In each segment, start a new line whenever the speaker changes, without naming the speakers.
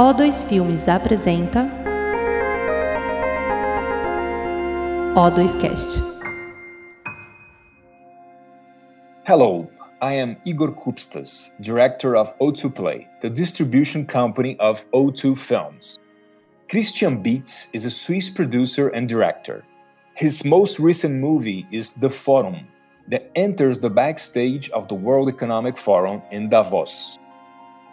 O2 Filmes apresenta O2 Cast.
Hello, I am Igor Kupstas, director of O2 Play, the distribution company of O2 Films. Christian Beetz is a Swiss producer and director. His most recent movie is The Forum, that enters the backstage of the World Economic Forum in Davos.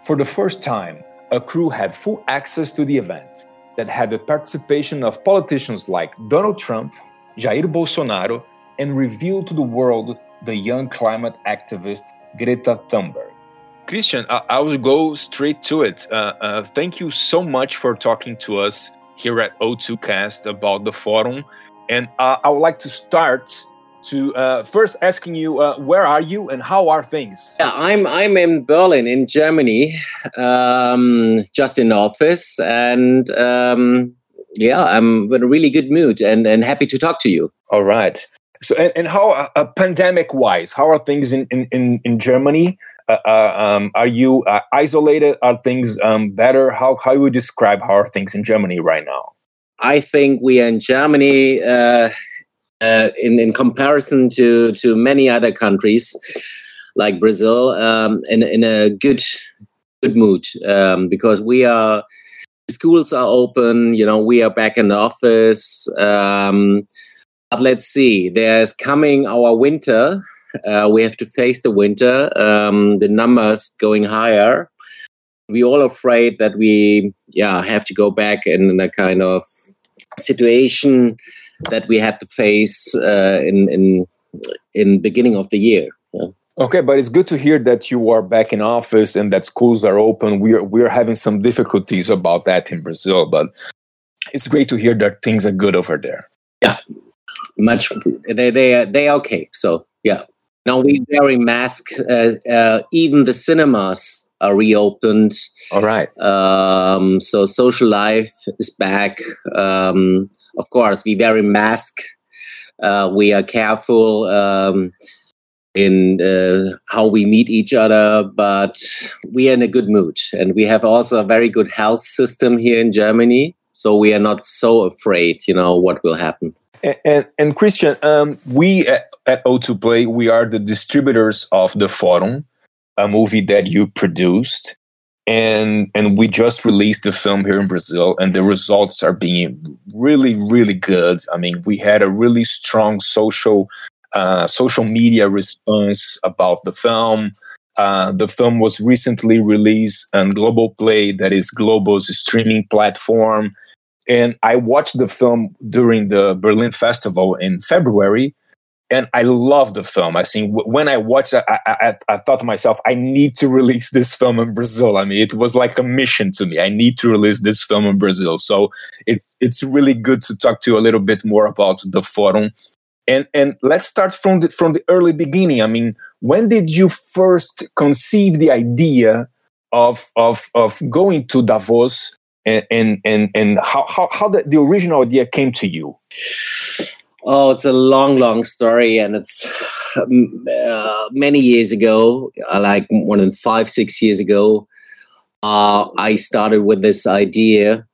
For the first time, a crew had full access to the event that had the participation of politicians like Donald Trump, Jair Bolsonaro, and revealed to the world the young climate activist Greta Thunberg. Christian, I, I will go straight to it. Uh, uh, thank you so much for talking to us here at O2Cast about the forum. And uh, I would like to start to uh, first asking you uh, where are you and how are things?
Yeah i'm i'm in berlin in germany um, just in office and um, yeah i'm in a really good mood and and happy to talk to you.
All right. So and, and how uh, uh pandemic wise how are things in in in, in germany? Uh, uh, um, are you isolated? Are things um, better? How how would you describe how are things in germany right now?
I think we are in germany uh, in in comparison to to many other countries like Brazil, um, in in a good good mood um, because we are schools are open. You know, we are back in the office. Um, but let's see, there's coming our winter. Uh, we have to face the winter. Um, the numbers going higher. We all afraid that we, yeah, have to go back in a kind of situation that we had to face uh, in in in beginning of the year. Yeah.
Okay, but it's good to hear that you are back in office and that schools are open. We're we're having some difficulties about that in Brazil, but it's great to hear that things are good over there.
Yeah, much they they they okay. So yeah, now we wearing masks. Uh, uh, even the cinemas are reopened.
All right.
Um, so social life is back. Um, of course, we wear a mask. Uh, we are careful um, in uh, how we meet each other, but we are in a good mood. And we have also a very good health system here in Germany. So we are not so afraid, you know, what will happen.
And, and, and Christian, um, we at, at O2 Play, we are the distributors of the Forum, a movie that you produced and and we just released the film here in Brazil, and the results are being really, really good. I mean, we had a really strong social uh, social media response about the film. Uh, the film was recently released on Globoplay, that is Globo's streaming platform. And I watched the film during the Berlin Festival in February, and I love the film. I think when I watched it, I, I, I, thought to myself, I need to release this film in Brazil. I mean, it was like a mission to me. I need to release this film in Brazil. So it's it's really good to talk to you a little bit more about the forum. And and let's start from the from the early beginning. I mean, when did you first conceive the idea of of of going to Davos and and and, and how how, how the, the original idea came to you?
Oh, it's a long, long story, and it's uh, many years ago, uh, like more than five, six years ago. Uh, I started with this idea.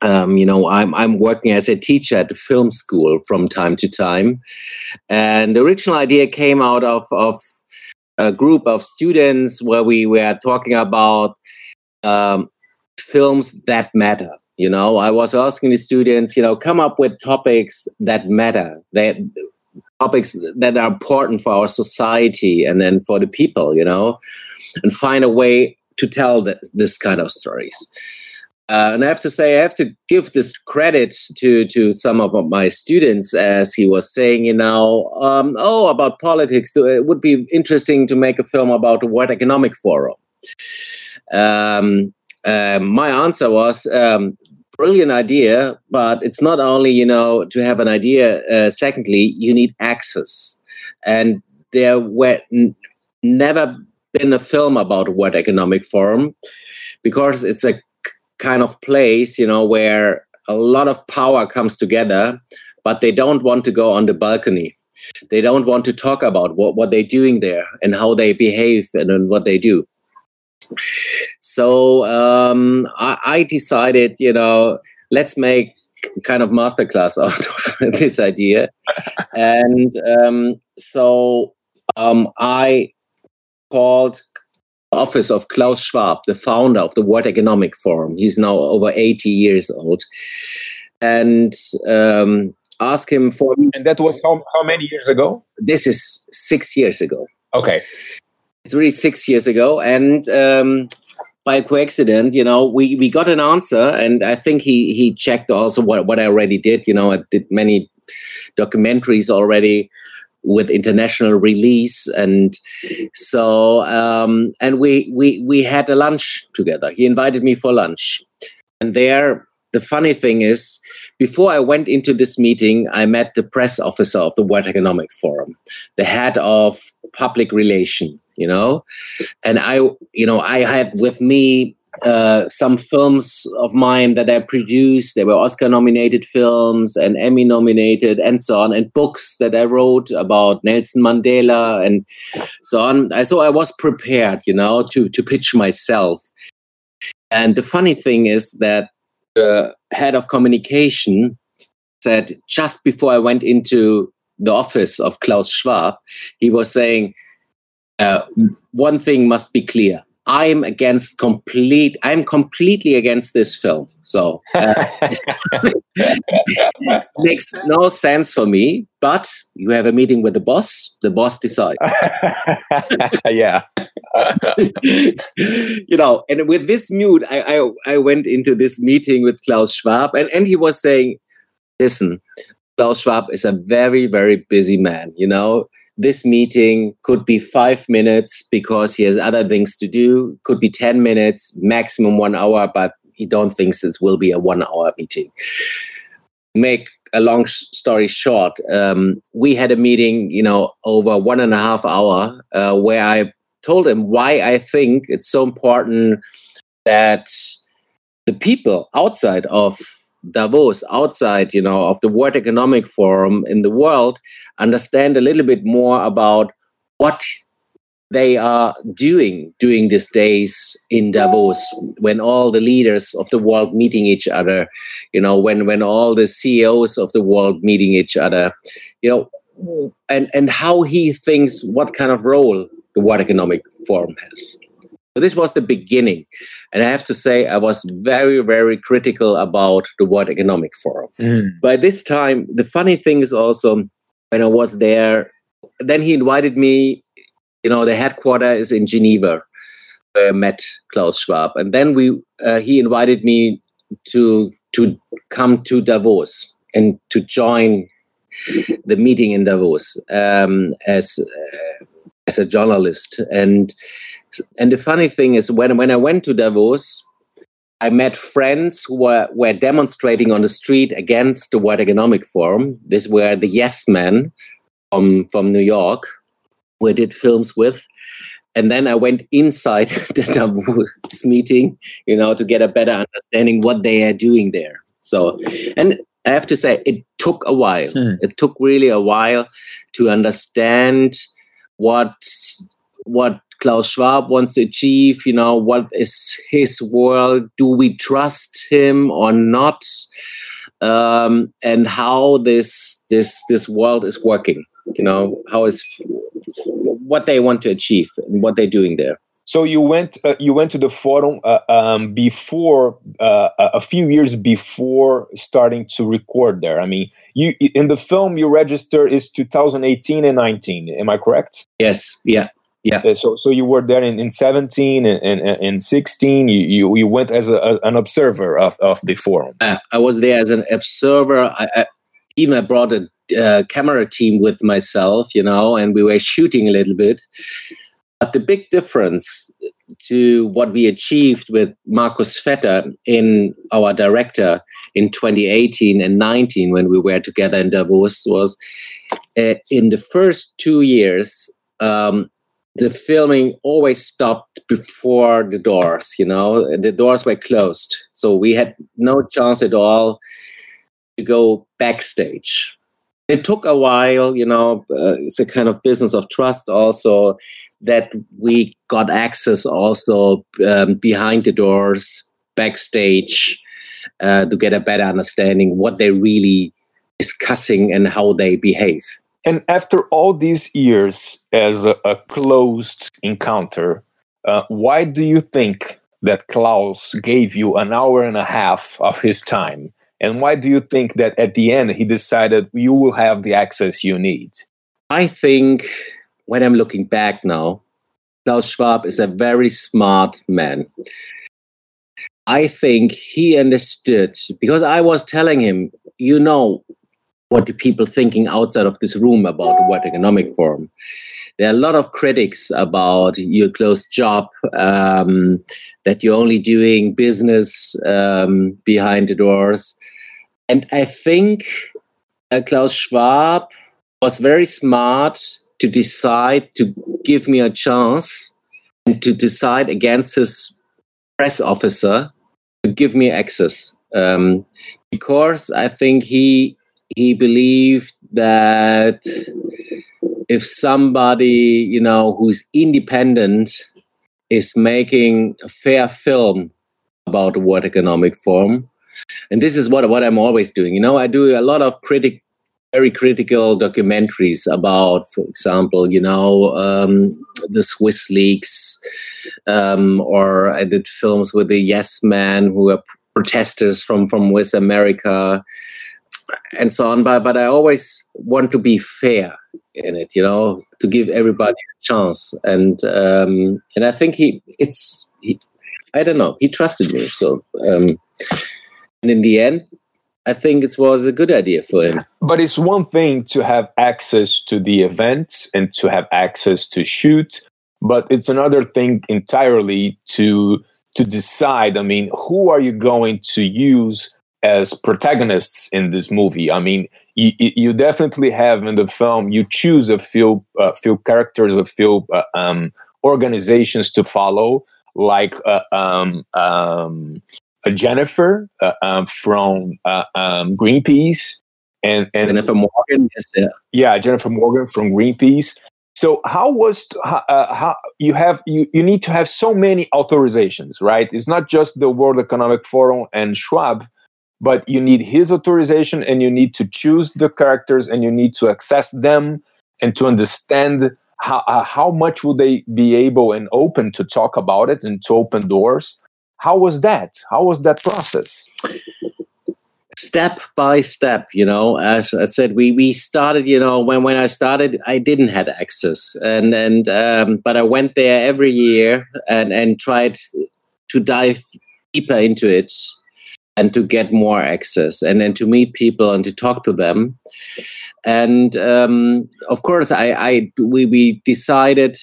Um, you know, I'm I'm working as a teacher at the film school from time to time, and the original idea came out of of a group of students where we were talking about um, films that matter you know i was asking the students you know come up with topics that matter that topics that are important for our society and then for the people you know and find a way to tell this kind of stories uh, and I have to say, I have to give this credit to to some of my students, as he was saying, you know, um, oh, about politics. It would be interesting to make a film about the World Economic Forum. Um, uh, my answer was um, brilliant idea, but it's not only you know to have an idea. Uh, secondly, you need access, and there were n- never been a film about World Economic Forum because it's a kind of place you know where a lot of power comes together, but they don't want to go on the balcony. They don't want to talk about what, what they're doing there and how they behave and, and what they do. So um, I, I decided, you know, let's make kind of masterclass out of this idea. and um, so um, I called office of Klaus Schwab, the founder of the World Economic Forum. He's now over 80 years old. And um, ask him for.
And that was how, how many years ago?
This is six years ago.
Okay.
It's really six years ago. And um, by coincidence, you know, we, we got an answer. And I think he, he checked also what, what I already did. You know, I did many documentaries already with international release and so um, and we we we had a lunch together he invited me for lunch and there the funny thing is before i went into this meeting i met the press officer of the world economic forum the head of public relation you know and i you know i had with me uh, some films of mine that I produced. They were Oscar nominated films and Emmy nominated and so on, and books that I wrote about Nelson Mandela and so on. I, so I was prepared, you know, to, to pitch myself. And the funny thing is that the head of communication said just before I went into the office of Klaus Schwab, he was saying, uh, one thing must be clear I'm against complete. I'm completely against this film. So uh, makes no sense for me. But you have a meeting with the boss. The boss decides.
yeah.
you know, and with this mute, I, I I went into this meeting with Klaus Schwab, and and he was saying, "Listen, Klaus Schwab is a very very busy man. You know." this meeting could be five minutes because he has other things to do, could be 10 minutes, maximum one hour, but he don't think this will be a one hour meeting. Make a long story short, um, we had a meeting, you know, over one and a half hour uh, where I told him why I think it's so important that the people outside of Davos, outside, you know, of the World Economic Forum in the world, understand a little bit more about what they are doing during these days in Davos when all the leaders of the world meeting each other, you know, when when all the CEOs of the world meeting each other, you know, and and how he thinks what kind of role the World Economic Forum has. So this was the beginning. And I have to say, I was very, very critical about the World Economic Forum. Mm. By this time, the funny thing is also when I was there, then he invited me, you know, the headquarters is in Geneva, where I met Klaus Schwab. And then we uh, he invited me to to come to Davos and to join the meeting in Davos um, as uh, as a journalist. And and the funny thing is, when when I went to Davos, I met friends who were, were demonstrating on the street against the World Economic Forum. These were the Yes Men from from New York, who I did films with. And then I went inside the Davos meeting, you know, to get a better understanding what they are doing there. So, and I have to say, it took a while. Hmm. It took really a while to understand what what Klaus Schwab wants to achieve. You know, what is his world? Do we trust him or not? Um, and how this this this world is working. You know, how is what they want to achieve and what they're doing there.
So you went uh, you went to the forum uh, um, before uh, a few years before starting to record there. I mean, you in the film you register is 2018 and 19. Am I correct?
Yes. Yeah. Yeah.
Uh, so so you were there in, in 17 and, and, and 16. You, you, you went as a, an observer of, of the forum.
Uh, I was there as an observer. I, I, even I brought a uh, camera team with myself, you know, and we were shooting a little bit. But the big difference to what we achieved with Marcus Vetter in our director in 2018 and 19 when we were together in Davos was uh, in the first two years. Um, the filming always stopped before the doors you know the doors were closed so we had no chance at all to go backstage it took a while you know uh, it's a kind of business of trust also that we got access also um, behind the doors, backstage, uh, to get a better understanding what they're really discussing and how they behave.
And after all these years as a, a closed encounter, uh, why do you think that Klaus gave you an hour and a half of his time? And why do you think that at the end he decided you will have the access you need?
I think when I'm looking back now, Klaus Schwab is a very smart man. I think he understood because I was telling him, you know, what the people thinking outside of this room about the World Economic Forum. There are a lot of critics about your closed job, um, that you're only doing business um, behind the doors. And I think uh, Klaus Schwab was very smart to decide to give me a chance and to decide against his press officer to give me access um, because I think he he believed that if somebody you know who's independent is making a fair film about World Economic Forum, and this is what what I'm always doing. You know, I do a lot of critic very critical documentaries about, for example, you know, um, the Swiss leaks, um, or I did films with the Yes Men who are protesters from from West America, and so on. But but I always want to be fair in it, you know, to give everybody a chance. And um, and I think he it's he, I don't know he trusted me. So um, and in the end, I think it was a good idea for him.
But it's one thing to have access to the event and to have access to shoot, but it's another thing entirely to to decide. I mean, who are you going to use as protagonists in this movie? I mean, you, you definitely have in the film. You choose a few uh, few characters, a few uh, um, organizations to follow, like uh, um, um, Jennifer uh, um, from uh, um, Greenpeace, and, and
Jennifer Morgan, yes, yeah.
yeah, Jennifer Morgan from Greenpeace. So how was uh, how you have you, you need to have so many authorizations, right? It's not just the World Economic Forum and Schwab, but you need his authorization, and you need to choose the characters, and you need to access them, and to understand how uh, how much will they be able and open to talk about it and to open doors. How was that? How was that process?
Step by step you know as i said we we started you know when when i started i didn't have access. And and um, but i went there every year and and tried to dive deeper into it and to get more access and then to meet people and to talk to them. And um, of course i i we we decided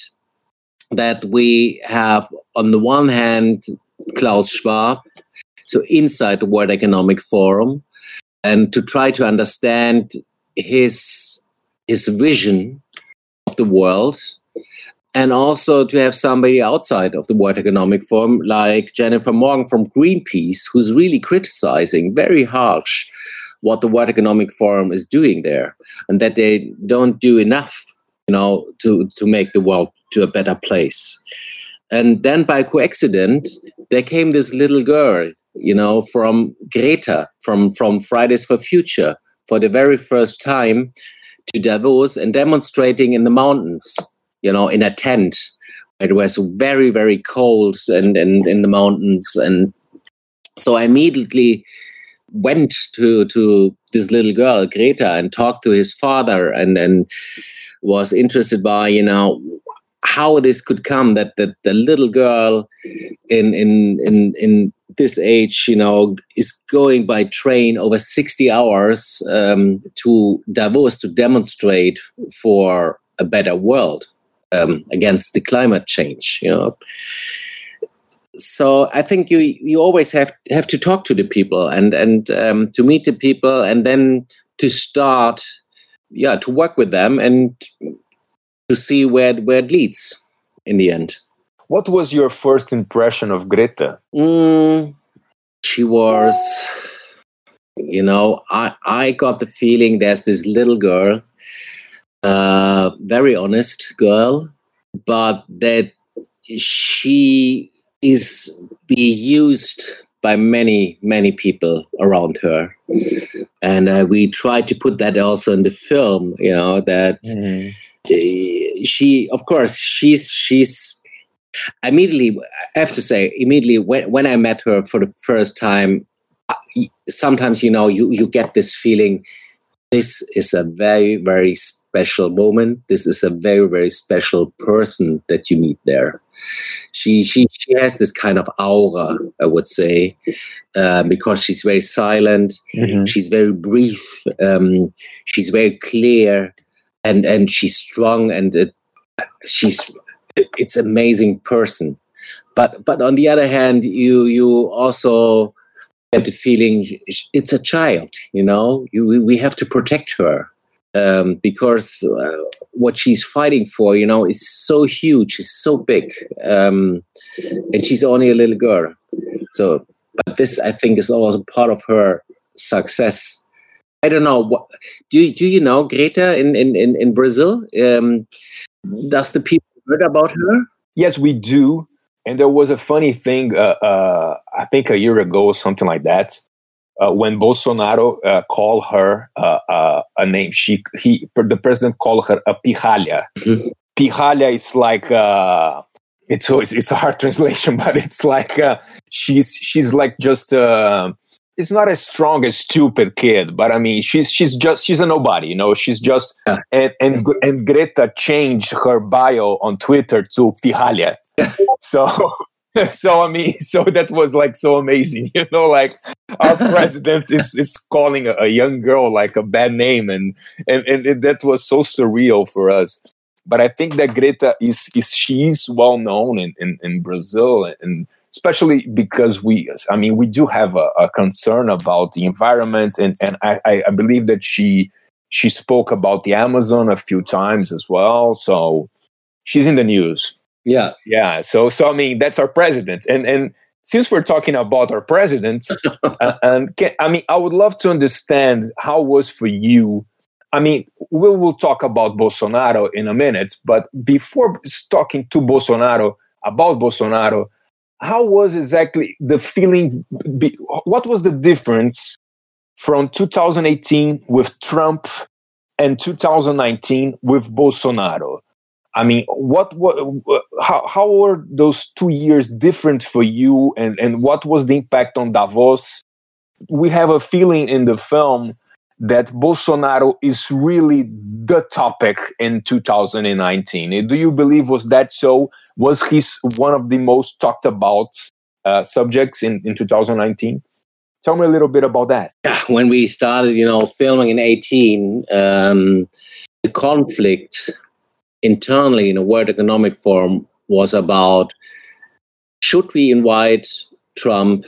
that we have on the one hand Klaus Schwab, so inside the World Economic Forum, and to try to understand his his vision of the world, and also to have somebody outside of the World Economic Forum like Jennifer Morgan from Greenpeace, who's really criticizing very harsh what the World Economic Forum is doing there, and that they don't do enough, you know, to to make the world to a better place. And then by coincidence, there came this little girl, you know, from Greta, from, from Fridays for Future, for the very first time to Davos and demonstrating in the mountains, you know, in a tent. It was very, very cold and, and in the mountains. And so I immediately went to to this little girl, Greta, and talked to his father and and was interested by, you know, how this could come that that the little girl in in in in this age you know is going by train over 60 hours um, to davos to demonstrate for a better world um, against the climate change you know so i think you you always have have to talk to the people and and um, to meet the people and then to start yeah to work with them and to see where where it leads in the end.
What was your first impression of Greta?
Mm, she was, you know, I I got the feeling there's this little girl, uh, very honest girl, but that she is be used by many many people around her and uh, we try to put that also in the film you know that mm-hmm. she of course she's she's immediately i have to say immediately when, when i met her for the first time sometimes you know you you get this feeling this is a very very special moment. This is a very very special person that you meet there. She she she has this kind of aura i would say uh, because she's very silent. Mm-hmm. she's very brief um, she's very clear and and she's strong and uh, she's it's amazing person. But but on the other hand you you also get the feeling it's a child you know? We have to protect her um, because uh, what she's fighting for you know is so huge it's so big um, and she's only a little girl. So but this i think is also part of her success. I don't know what do you, do you know greta in in in, in brazil? Um, does the people heard about her?
Yes we do and there was a funny thing, uh, uh, I think a year ago or something like that, uh, when Bolsonaro uh, called her uh, uh, a name. She he the president called her a pirralha. Mm-hmm. Pirralha is like it's, it's it's a hard translation, but it's like she's she's like just it's not as strong as stupid kid, but I mean, she's she's just she's a nobody, you know. She's just yeah. and and and Greta changed her bio on Twitter to Pirralha. so so I mean, so that was like so amazing, you know. Like our president is is calling a, a, young girl like a bad name, and and and it, that was so surreal for us. But I think that Greta is is she's well known in in, in Brazil and especially because we i mean we do have a, a concern about the environment. And, and I, I believe that she she spoke about the amazon a few times as well. So she's in the news.
Yeah.
Yeah. So so i mean that's our president. And and since we're talking about our president uh, and can, i mean i would love to understand how was for you. I mean we will talk about bolsonaro in a minute but before talking to bolsonaro about bolsonaro how was exactly the feeling? What was the difference from 2018 with Trump and 2019 with Bolsonaro? I mean, what, what, how, how were those two years different for you, and, and what was the impact on Davos? We have a feeling in the film that Bolsonaro is really the topic in 2019. Do you believe was that so? Was he one of the most talked about uh, subjects in, in 2019? Tell me a little bit about that.
Yeah, when we started, you know, filming in 18, um, the conflict internally in a World Economic Forum was about should we invite Trump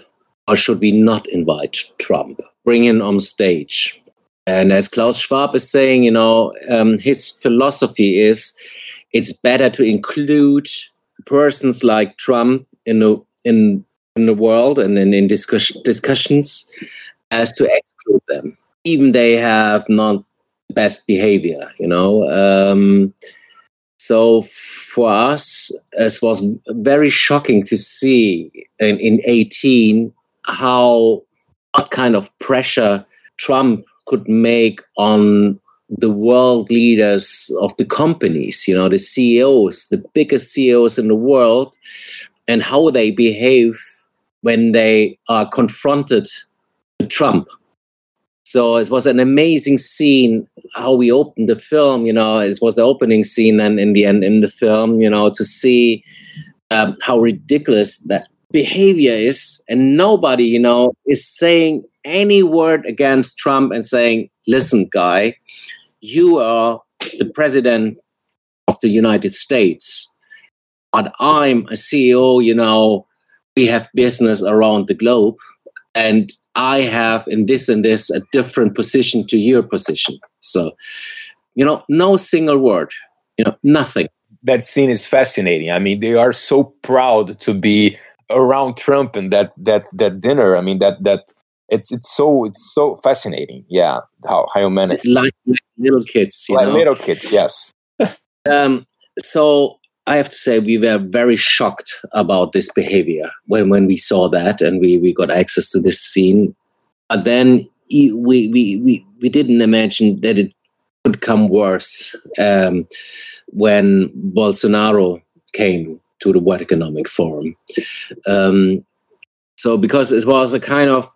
or should we not invite Trump? Bring him on stage and as Klaus Schwab is saying, you know, um, his philosophy is it's better to include persons like Trump in the in in the world and in, in discuss, discussions as to exclude them, even they have not best behavior. You know. Um, so for us, it was very shocking to see in, in 18 how what kind of pressure Trump could make on the world leaders of the companies, you know, the CEOs, the biggest CEOs in the world, and how they behave when they are confronted with Trump. So it was an amazing scene how we opened the film. You know, it was the opening scene, and in the end, in the film, you know, to see um, how ridiculous that behavior is, and nobody, you know, is saying any word against Trump and saying, listen, guy, you are the president of the United States, but I'm a CEO, you know, we have business around the globe, and I have in this and this a different position to your position. So, you know, no single word, you know, nothing.
That scene is fascinating. I mean, they are so proud to be around Trump and that that that dinner. I mean, that that it's it's so it's so fascinating. Yeah, how how manage.
It's like, like little kids,
like know? little kids. Yes.
um. So I have to say we were very shocked about this behavior when, when we saw that and we, we got access to this scene. But then we, we, we, we didn't imagine that it could come worse um, when Bolsonaro came to the World Economic Forum. Um, so because it was a kind of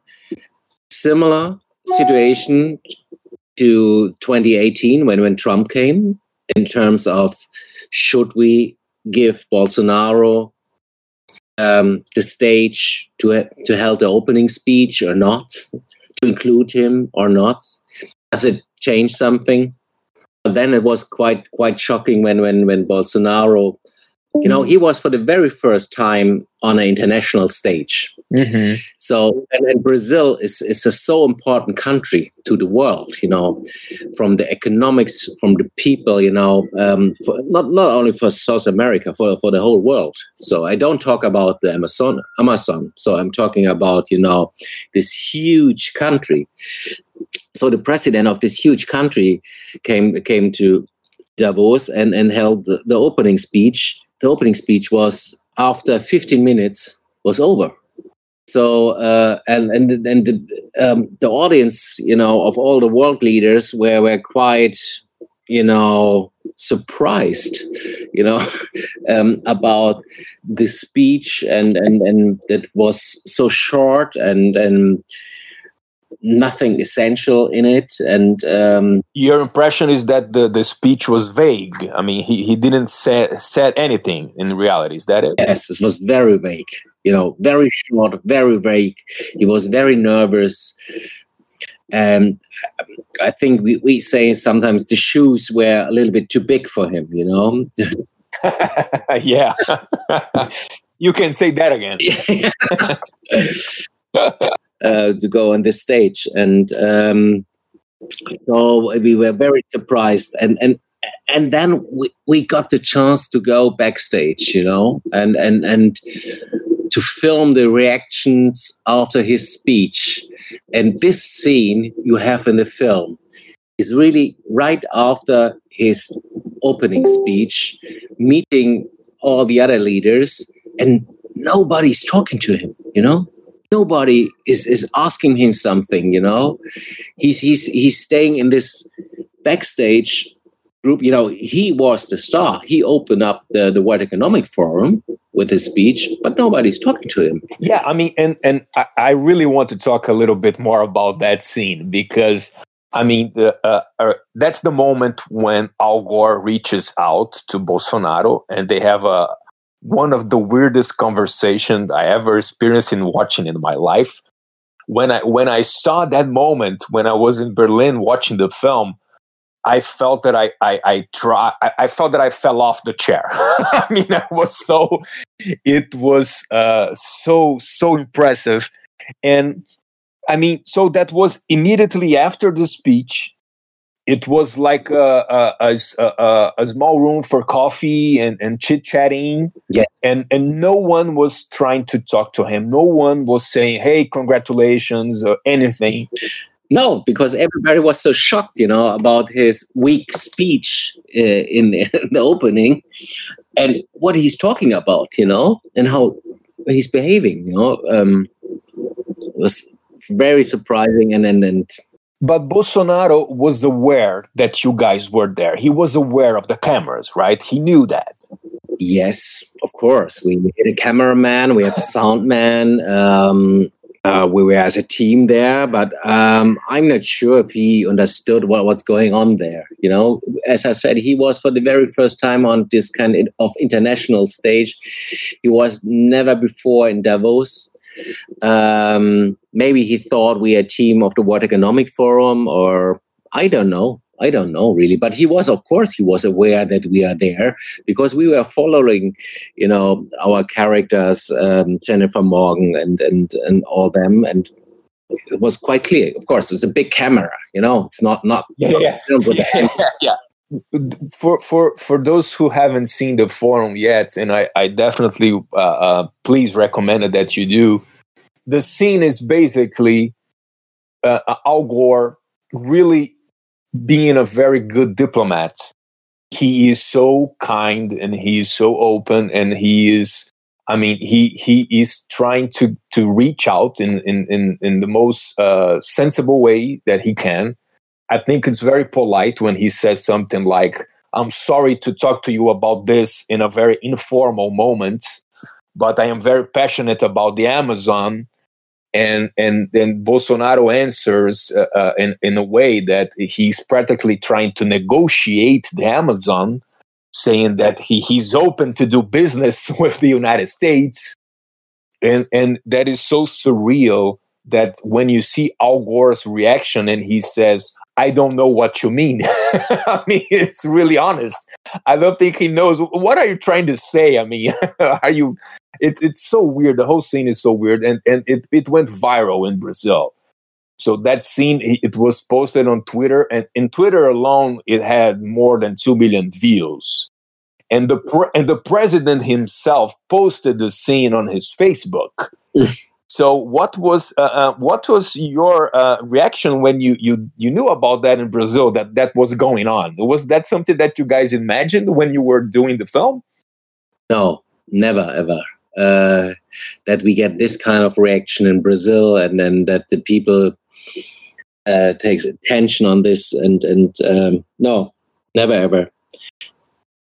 similar situation to 2018 when, when Trump came in terms of should we give Bolsonaro um, the stage to to hold the opening speech or not, to include him or not? Does it change something? But then it was quite quite shocking when when when Bolsonaro you know he was for the very first time on an international stage. Mm-hmm. so and, and, brazil is, is a so important country to the world you know from the economics from the people you know um, for, not not only for south america for, for the whole world. So i don't talk about the amazon amazon. So i'm talking about you know this huge country. So the president of this huge country came came to Davos and, and held the, the opening speech the opening speech was after 15 minutes was over. So uh, and and and the um, the audience, you know, of all the world leaders were were quite, you know, surprised, you know, um, about the speech and and and that was so short and and nothing essential in it. And um,
your impression is that the, the speech was vague. I mean he, he didn't say said anything in reality. Is that it?
Yes it was very vague. You know very short very vague. He was very nervous. And i think we, we say sometimes the shoes were a little bit too big for him you know?
Yeah. You can say that again
uh, to go on this stage, and um, so we were very surprised. And and and then we, we got the chance to go backstage, you know, and and and to film the reactions after his speech. And this scene you have in the film is really right after his opening speech, meeting all the other leaders, and nobody's talking to him, you know? Nobody is is asking him something you know? He's he's he's staying in this backstage group you know he was the star. He opened up the the world economic forum with his speech but nobody's talking to him.
Yeah i mean and and i, I really want to talk a little bit more about that scene because I mean, the, uh, uh, that's the moment when Al Gore reaches out to Bolsonaro and they have a, one of the weirdest conversations I ever experienced in watching in my life. When I when I saw that moment when I was in Berlin watching the film, I felt that I I I try I, I felt that I fell off the chair. I mean, I was so it was uh, so so impressive, and I mean, so that was immediately after the speech it was like a, a, a, a, small room for coffee and, and chit chatting.
Yes.
And, and no one was trying to talk to him. No one was saying, hey, congratulations or anything.
No, because everybody was so shocked, you know, about his weak speech uh, in, in the opening and what he's talking about, you know, and how he's behaving, you know. Um, it was very surprising and, and, and
but Bolsonaro was aware that you guys were there. He was aware of the cameras, right? He knew that.
Yes, of course. We, we had a cameraman, we have a sound man. Um, uh, we were as a team there, but um, I'm not sure if he understood what, what's going on there. You know, as I said, he was for the very first time on this kind of international stage. He was never before in Davos. Um, maybe he thought we are a team of the World Economic Forum, or I don't know. I don't know really, but he was, of course, he was aware that we are there because we were following, you know, our characters, um, Jennifer Morgan and and and all them, and it was quite clear. Of course, it was a big camera, you know. It's not not
yeah yeah. yeah, yeah for for for those who haven't seen the forum yet, and I I definitely uh, uh, please recommend it that you do. The scene is basically uh, Al Gore really being a very good diplomat. he is so kind and he is so open and he is I mean, he he is trying to to reach out in in in, in the most uh, sensible way that he can. I think it's very polite when he says something like, "I'm sorry to talk to you about this in a very informal moment, but I am very passionate about the Amazon." And and then Bolsonaro answers uh, uh, in in a way that he's practically trying to negotiate the Amazon saying that he, he's open to do business with the United States. And, and that is so surreal that when you see Al Gore's reaction and he says, I don't know what you mean. I mean, it's really honest. I don't think he knows. What are you trying to say? I mean, are you? It's it's so weird. The whole scene is so weird, and and it it went viral in Brazil. So that scene, it was posted on Twitter, and in Twitter alone, it had more than two million views. And the pre- and the president himself posted the scene on his Facebook. Mm. So, what was uh, uh, what was your uh, reaction when you you you knew about that in Brazil that that was going on? Was that something that you guys imagined when you were doing the film?
No, never ever. Uh, that we get this kind of reaction in Brazil, and then that the people uh, takes attention on this and and um, no never ever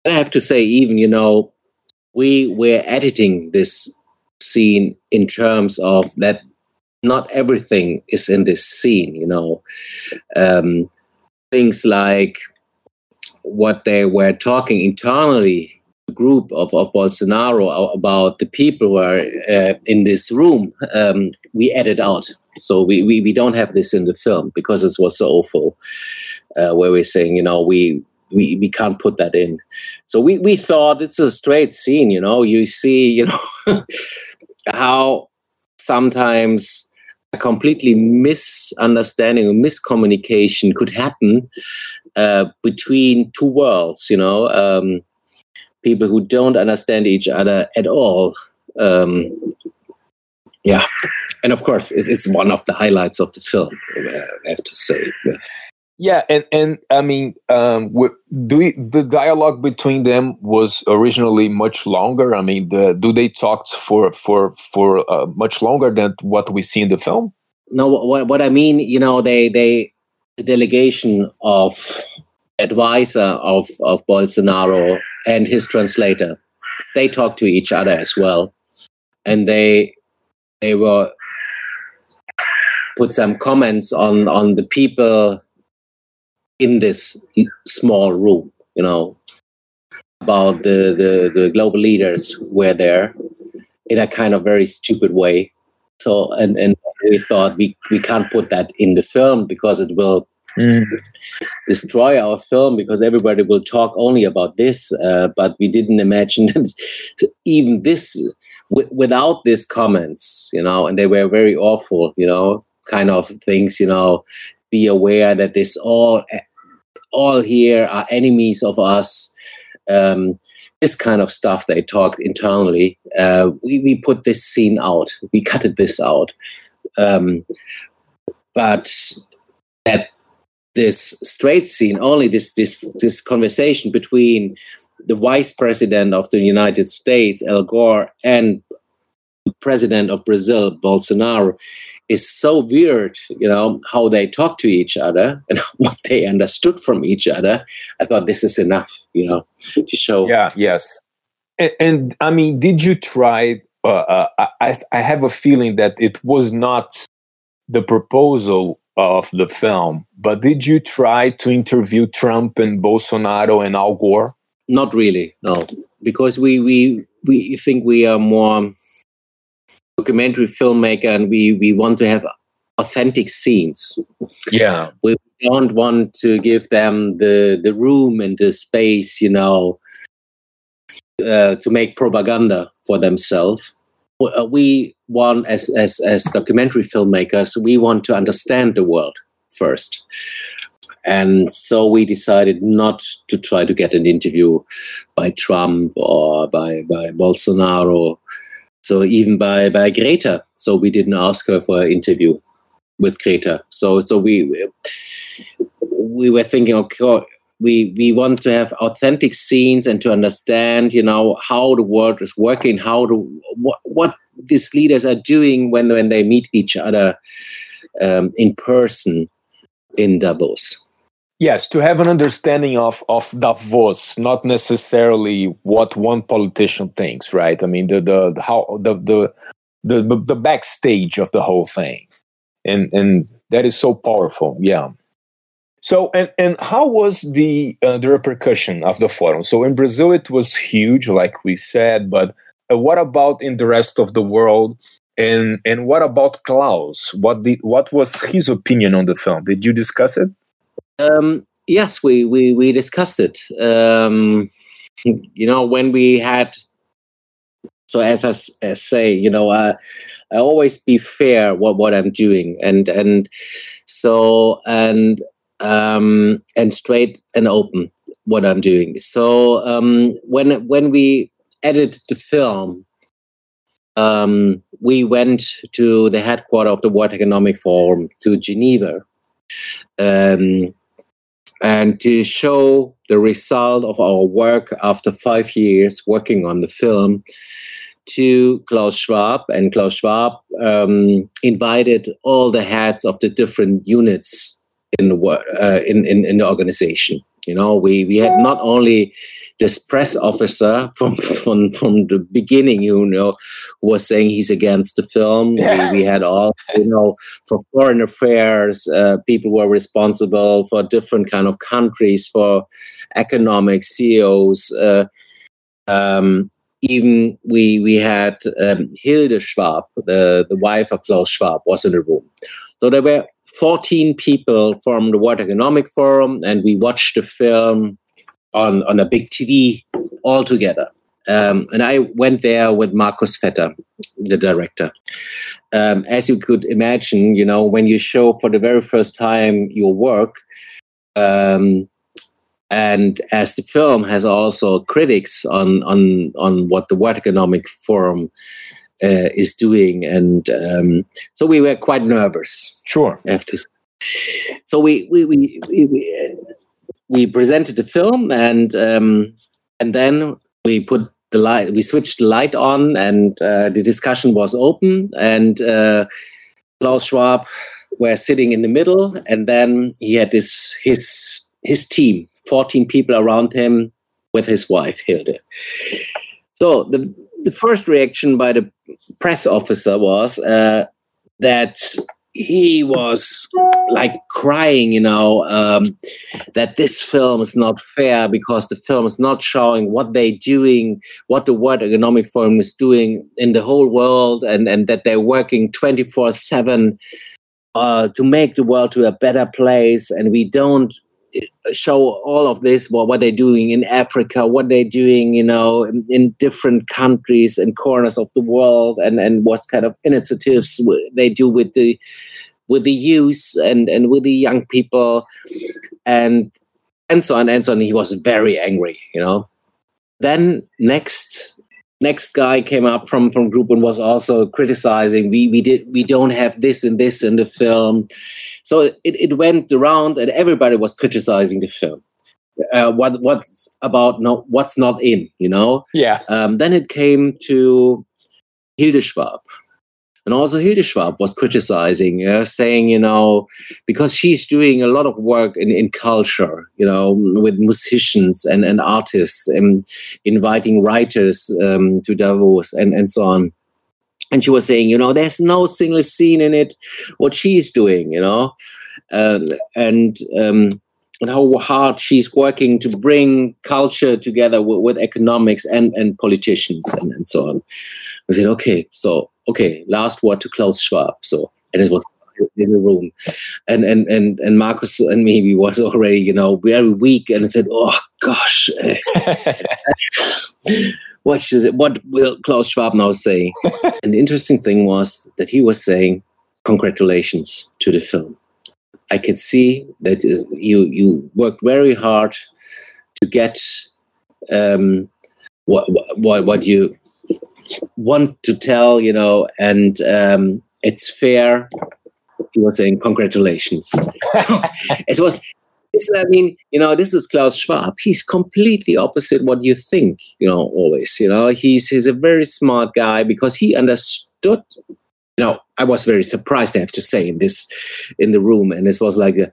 and i have to say even you know we were editing this scene in terms of that not everything is in this scene you know um, things like what they were talking internally group of, of Bolsonaro about the people who are uh, in this room, um, we edit out. So we, we, we don't have this in the film because it was so awful, uh, where we're saying, you know, we, we, we can't put that in. So we, we thought it's a straight scene, you know, you see, you know, how sometimes a completely misunderstanding or miscommunication could happen uh, between two worlds, you know, um, people who don't understand each other at all. Um, yeah, and of course, it's one of the highlights of the film. I have to say. Yeah.
Yeah, and and I mean, um, do we, the dialogue between them was originally much longer? I mean, the, do they talked for for for uh, much longer than what we see in the film?
No, what what I mean, you know, they they the delegation of advisor of of Bolsonaro and his translator, they talked to each other as well, and they they were put some comments on on the people in this small room, you know, about the, the, the global leaders were there in a kind of very stupid way. So, and, and we thought we, we can't put that in the film because it will mm. destroy our film because everybody will talk only about this. Uh, but we didn't imagine that even this, w- without these comments, you know, and they were very awful, you know, kind of things, you know, be aware that this all all here are enemies of us. Um, this kind of stuff they talked internally. Uh, we we put this scene out. We cutted this out. Um, but that this straight scene, only this this this conversation between the vice president of the United States, Al Gore, and the president of Brazil, Bolsonaro, is so weird, you know, how they talk to each other and what they understood from each other. I thought this is enough, you know, to show.
Yeah, yes. And, and I mean, did you try? Uh, uh, I, I have a feeling that it was not the proposal of the film, but did you try to interview Trump and Bolsonaro and Al Gore?
Not really, no, because we we we think we are more documentary filmmaker and we we want to have authentic scenes.
Yeah.
We don't want to give them the the room and the space you know uh, to make propaganda for themselves. Uh, we want as as as documentary filmmakers we want to understand the world first. And so we decided not to try to get an interview by Trump or by by Bolsonaro so even by by Greta, so we didn't ask her for an interview with Greta. So so we we were thinking, okay, we we want to have authentic scenes and to understand you know how the world is working how to what what these leaders are doing when when they meet each other um, in person in Davos.
Yes, to have an understanding of of Davos, not necessarily what one politician thinks, right? I mean, the the, how the, the the the backstage of the whole thing, and and that is so powerful. Yeah. So and and how was the uh, the repercussion of the forum? So in Brazil, it was huge, like we said, but uh, what about in the rest of the world? And and what about Klaus? What did what was his opinion on the film? Did you discuss it?
Um, yes, we we we discussed it. Um, you know, when we had so as I as say, you know, uh, I always be fair what what I'm doing, and and so and um, and straight and open what I'm doing. So um, when when we edited the film, um, we went to the headquarters of the World Economic Forum to Geneva, um, and to show the result of our work after five years working on the film to Klaus Schwab, and Klaus Schwab um, invited all the heads of the different units in the uh, in, in in the organization. You know, we we had not only this press officer from from from the beginning, you know, who was saying he's against the film. Yeah. We, we, had all, you know, for foreign affairs, uh, people were responsible for different kind of countries, for economic CEOs. Uh, um, even we we had um, Hilde Schwab, the the wife of Klaus Schwab, was in the room. So there were 14 people from the World Economic Forum, and we watched the film on, on a big TV all together. Um, and I went there with Marcus Vetter, the director. Um, as you could imagine, you know, when you show for the very first time your work, um, and as the film has also critics on on on what the World Economic Forum uh, is doing, and um, so we were quite nervous.
Sure,
after so we we we we, we, we presented the film, and um, and then we put the light, we switched the light on, and uh, the discussion was open, and uh, Klaus Schwab were sitting in the middle, and then he had this his his team, fourteen people around him, with his wife Hilde. So the the first reaction by the press officer was uh, that he was like crying, you know, um, that this film is not fair because the film is not showing what they're doing, what the World Economic Forum is doing in the whole world, and, and that they're working 24 7 uh, 7 to make the world to a better place. And we don't show all of this what, what they're doing in africa what they're doing you know in, in, different countries and corners of the world and and what kind of initiatives they do with the with the youth and and with the young people and and so on and so on. He was very angry you know. Then next next guy came up from from group and was also criticizing we we did we don't have this and this in the film. So it, it went around and everybody was criticizing the film. Uh, what what's about no what's not in you know?
Yeah.
Um, then it came to hilde schwab and also Hilde Schwab was criticizing, uh, saying, you know, because she's doing a lot of work in, in culture, you know, with musicians and, and artists and inviting writers um, to Davos and, and so on. And she was saying, you know, there's no single scene in it what she's doing, you know, um, and um, and how hard she's working to bring culture together with, with economics and, and politicians and, and so on. I said, okay, so okay, last word to Klaus Schwab. So and it was in the room, and and and and Marcus and me was already you know very weak, and I said, oh gosh. what should it, what will Klaus Schwab now say? and the interesting thing was that he was saying, "Congratulations to the film." I could see that you you worked very hard to get um, what what what you want to tell, you know, and um, it's fair. He was saying congratulations. so it was I mean, you know, this is Klaus Schwab. He's completely opposite what you think. You know, always. You know, he's he's a very smart guy because he understood. You know, I was very surprised. I have to say in this in the room, and this was like, a,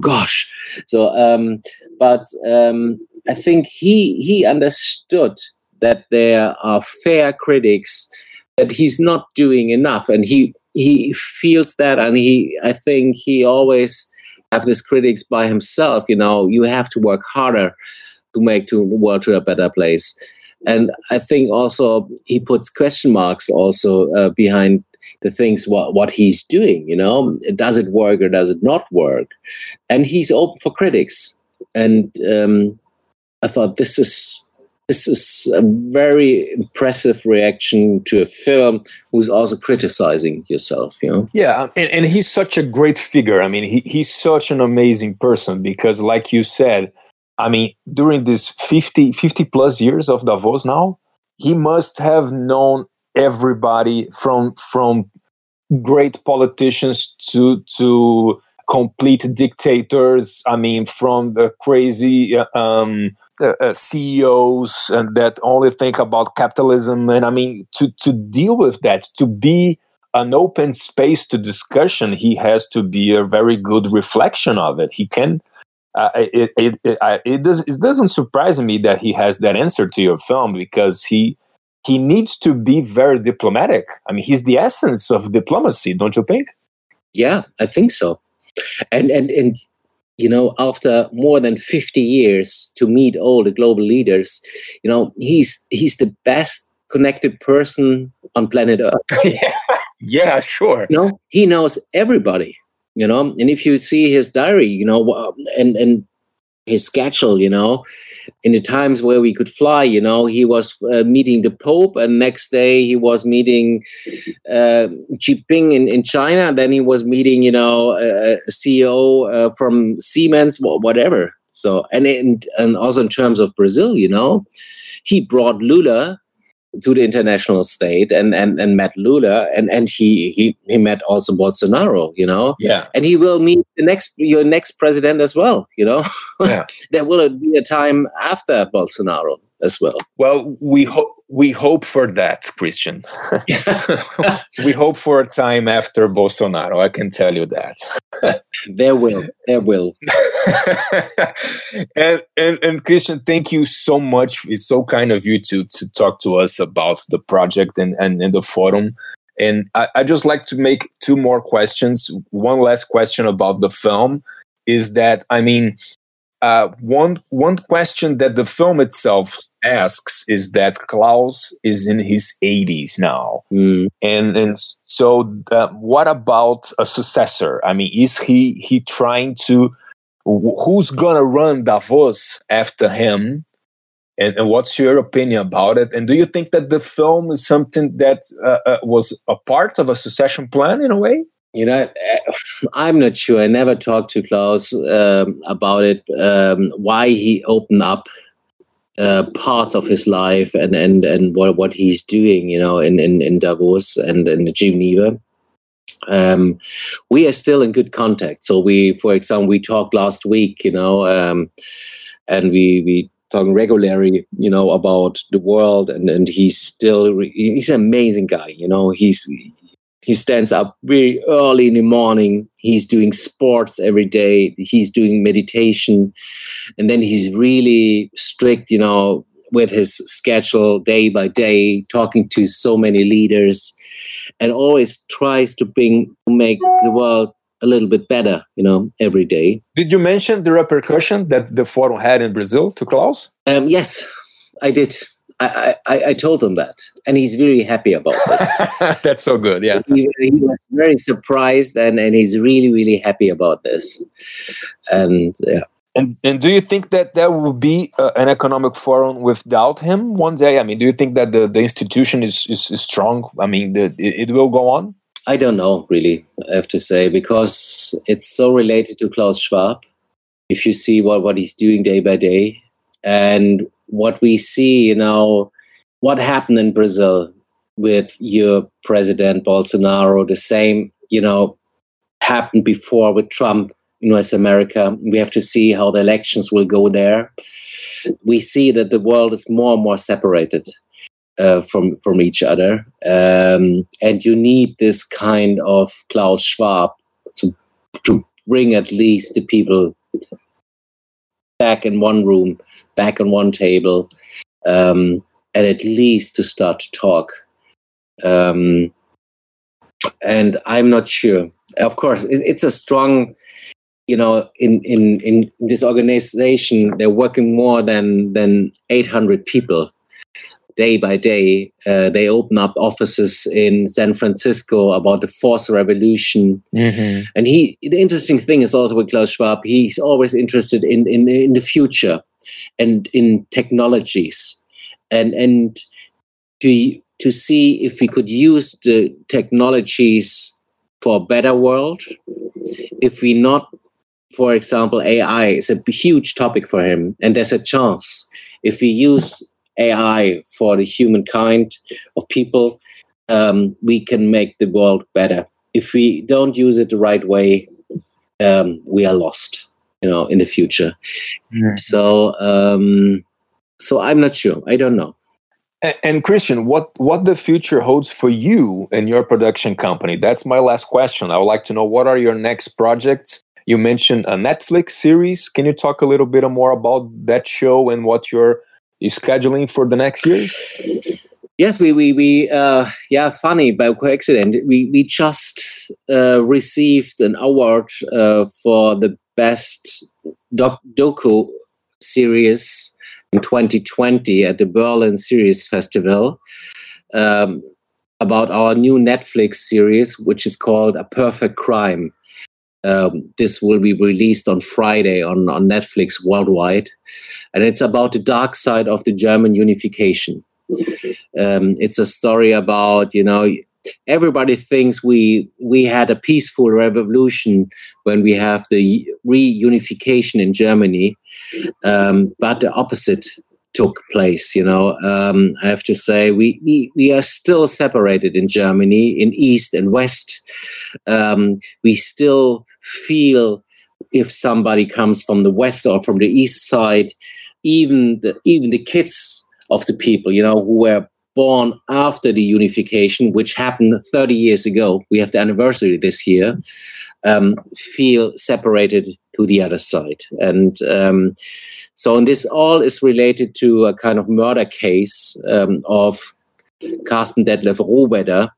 gosh. So, um, but um, I think he he understood that there are fair critics that he's not doing enough. And he he feels that. And he i think he always have his critics by himself you know you have to work harder to make the world to a better place. And i think also he puts question marks also uh, behind the things what what he's doing you know. Does it work or does it not work? And he's open for critics. And um, i thought this is this is a very impressive reaction to a film who's also criticizing yourself you know?
Yeah and, and he's such a great figure. I mean he, he's such an amazing person because like you said i mean during this 50 50 plus years of davos now he must have known everybody from from great politicians to to complete dictators. I mean from the crazy um uh, uh, CEOs and that only think about capitalism. And I mean, to to deal with that, to be an open space to discussion, he has to be a very good reflection of it. He can. Uh, it it it, it, does, it doesn't surprise me that he has that answer to your film because he he needs to be very diplomatic. I mean, he's the essence of diplomacy, don't you think?
Yeah, I think so. And and and you know, after more than 50 years to meet all the global leaders, you know, he's he's the best connected person on planet Earth.
yeah. yeah, sure.
You know, he knows everybody, you know, and if you see his diary, you know, and and his schedule, you know, in the times where we could fly, you know, he was uh, meeting the Pope, and next day he was meeting uh, Xi Jinping in, in China, and then he was meeting, you know, a, a CEO uh, from Siemens, whatever. So, and in, and also in terms of Brazil, you know, he brought Lula to the international state and and and met Lula and and he he he met also Bolsonaro, you know.
Yeah.
And he will meet the next your next president as well, you know.
Yeah.
there will be a time after Bolsonaro as well.
Well, we hope we hope for that, Christian. we hope for a time after Bolsonaro. I can tell you that.
there will, there will.
and, and and Christian, thank you so much. It's so kind of you to to talk to us about the project and and, and the forum. And I, I just like to make two more questions. One last question about the film is that I mean, uh, one one question that the film itself asks is that Klaus is in his 80s now,
mm.
and and so uh, what about a successor? I mean, is he he trying to? Who's gonna run Davos after him? And, and what's your opinion about it? And do you think that the film is something that uh, uh was a part of a succession plan in a way?
You know, eh, I'm not sure. I never talked to Klaus um, about it. Um, why he opened up uh, parts of his life and and and what what he's doing, you know, in in, in Davos and in Geneva. Um, we are still in good contact. So we, for example, we talked last week, you know, um, and we we talking regularly, you know, about the world, and and he's still he's an amazing guy, you know. He's he stands up very early in the morning. He's doing sports every day. He's doing meditation. And then he's really strict you know with his schedule day by day talking to so many leaders and always tries to bring to make the world a little bit better you know every day.
Did you mention the repercussion that the forum had in brazil to klaus?
Um, yes i did I, I, I, told him that, and he's very happy about this.
That's so good. Yeah,
he, he, was very surprised, and, and he's really really happy about this. And yeah.
And and do you think that there will be uh, an economic forum without him one day? I mean, do you think that the, the institution is, is, is strong? I mean, the, it, it will go on.
I don't know, really. I have to say because it's so related to Klaus Schwab. If you see what what he's doing day by day, and what we see, you know, what happened in Brazil with your president Bolsonaro, the same, you know, happened before with Trump in North America. We have to see how the elections will go there. We see that the world is more and more separated uh, from from each other, um, and you need this kind of Klaus Schwab to to bring at least the people back in one room, back on one table, um, and at least to start to talk. Um, and I'm not sure. Of course, it, it's a strong, you know, in, in in this organization, they're working more than than 800 people day by day. Uh, they open up offices in San Francisco about the fourth revolution. Mm-hmm. And he, the interesting thing is also with Klaus Schwab, he's always interested in, in, in the future and in technologies and, and to, to see if we could use the technologies for a better world. If we not, for example, AI is a huge topic for him, and there's a chance if we use AI for the humankind of people, um, we can make the world better. If we don't use it the right way, um, we are lost, you know, in the future. Mm. So, um, so I'm not sure. I don't know.
And, and, Christian, what what the future holds for you and your production company? That's my last question. I would like to know what are your next projects. You mentioned a Netflix series. Can you talk a little bit more about that show and what you're scheduling for the next years?
Yes, we we we uh, yeah, funny by coincidence, we we just uh, received an award uh, for the best doc- docu series in 2020 at the Berlin Series Festival um, about our new Netflix series, which is called A Perfect Crime. Um, this will be released on Friday on, on Netflix worldwide. And it's about the dark side of the German unification. Um, it's a story about, you know, everybody thinks we we had a peaceful revolution when we have the reunification in Germany, um, but the opposite took place. You know, um, I have to say we, we we are still separated in Germany in East and West. Um, we still feel if somebody comes from the west or from the east side, even the even the kids of the people, you know, who were born after the unification, which happened 30 years ago, we have the anniversary this year, um, feel separated to the other side. And um, so, and this all is related to a kind of murder case um, of Karsten Detlev Rohwedder,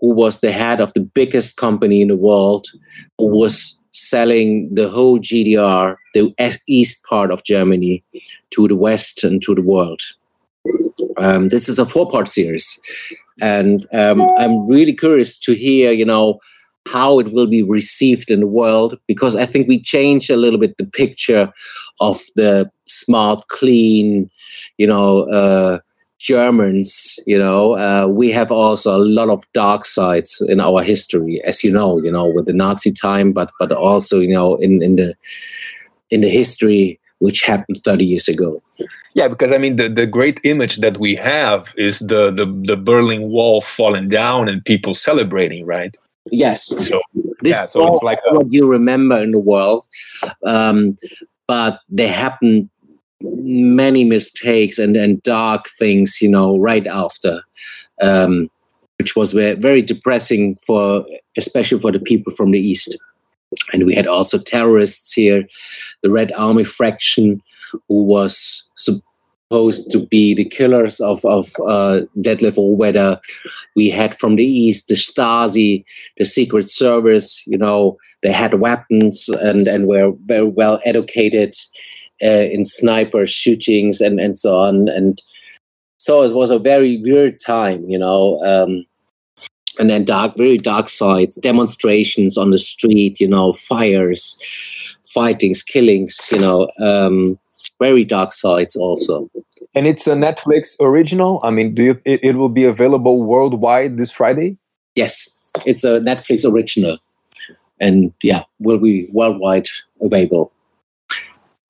who was the head of the biggest company in the world, who was selling the whole GDR, the east part of Germany, to the west and to the world. Um, this is a four-part series, and um, I'm really curious to hear, you know, how it will be received in the world because I think we change a little bit the picture of the smart, clean, you know, uh, Germans, you know, uh, we have also a lot of dark sides in our history, as you know, you know, with the Nazi time, but but also, you know, in in the in the history which happened 30 years ago.
Yeah, because I mean, the, the great image that we have is the, the the Berlin Wall falling down and people celebrating, right?
Yes.
So
this yeah, so it's like a, what you remember in the world, um, but they happened many mistakes and, and dark things, you know, right after, um, which was very, very depressing for, especially for the people from the East. And we had also terrorists here, the Red Army faction, who was supposed to be the killers of, of uh, Detlev Rohwedder. We had from the East the Stasi, the Secret Service, you know, they had weapons and, and were very well educated uh, in sniper shootings and, and so on. And so it was a very weird time, you know. Um, and then dark, very dark sides, demonstrations on the street, you know, fires, fightings, killings, you know, um, very dark sides also.
And it's a Netflix original. I mean, do you, it, it will be available worldwide this Friday?
Yes, it's a Netflix original, and yeah, will be worldwide available.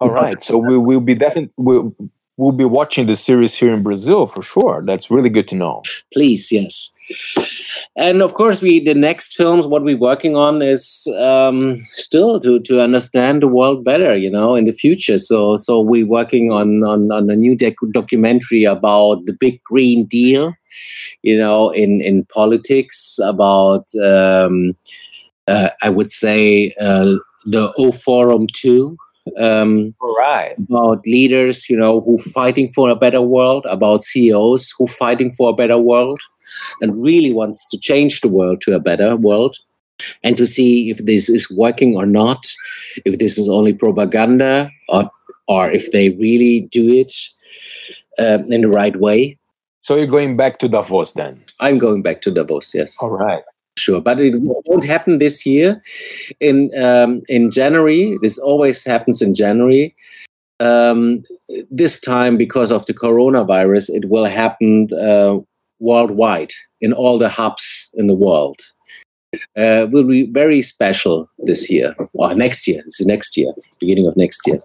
All right. So we will be definitely. We'll, we'll be watching the series here in Brazil for sure. That's really good to know.
Please, yes. And of course, we the next films what we're working on is um, still to to understand the world better, you know, in the future. So so we're working on on, on a new doc- documentary about the big green deal, you know, in in politics about um, uh, I would say uh, the O Forum too um,
right.
about leaders, you know, who fighting for a better world, about CEOs who fighting for a better world, and really wants to change the world to a better world, and to see if this is working or not, if this is only propaganda or or if they really do it um, in the right way.
So you're going back to Davos then?
I'm going back to Davos. Yes.
All right
sure but it won't happen this year. In um, in january this always happens in january. Um, this time because of the coronavirus it will happen uh, worldwide in all the hubs in the world. Uh, will be very special this year or next year it's next year beginning of next year.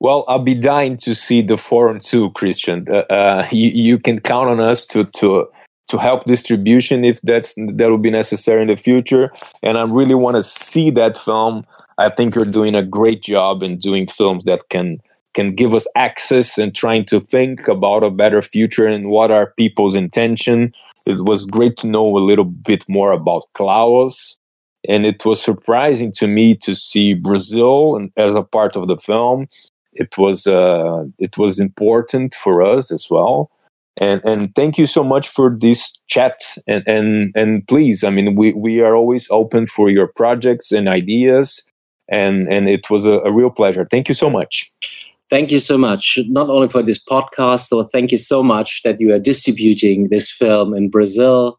Well, I'll be dying to see the forum too, Christian. Uh, uh, you, you can count on us to to to help distribution if that's that will be necessary in the future. And i really want to see that film. I think you're doing a great job in doing films that can can give us access and trying to think about a better future and what are people's intention. It was great to know a little bit more about klaus. And it was surprising to me to see brazil as a part of the film. It was uh, it was important for us as well and and thank you so much for this chat. And and and please i mean we we are always open for your projects and ideas. And and it was a, a real pleasure. Thank you so much.
Thank you so much not only for this podcast so thank you so much that you are distributing this film in brazil.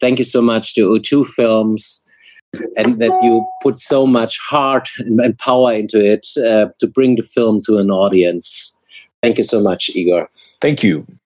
Thank you so much to o2 films and that you put so much heart and power into it uh, to bring the film to an audience. Thank you so much igor.
Thank you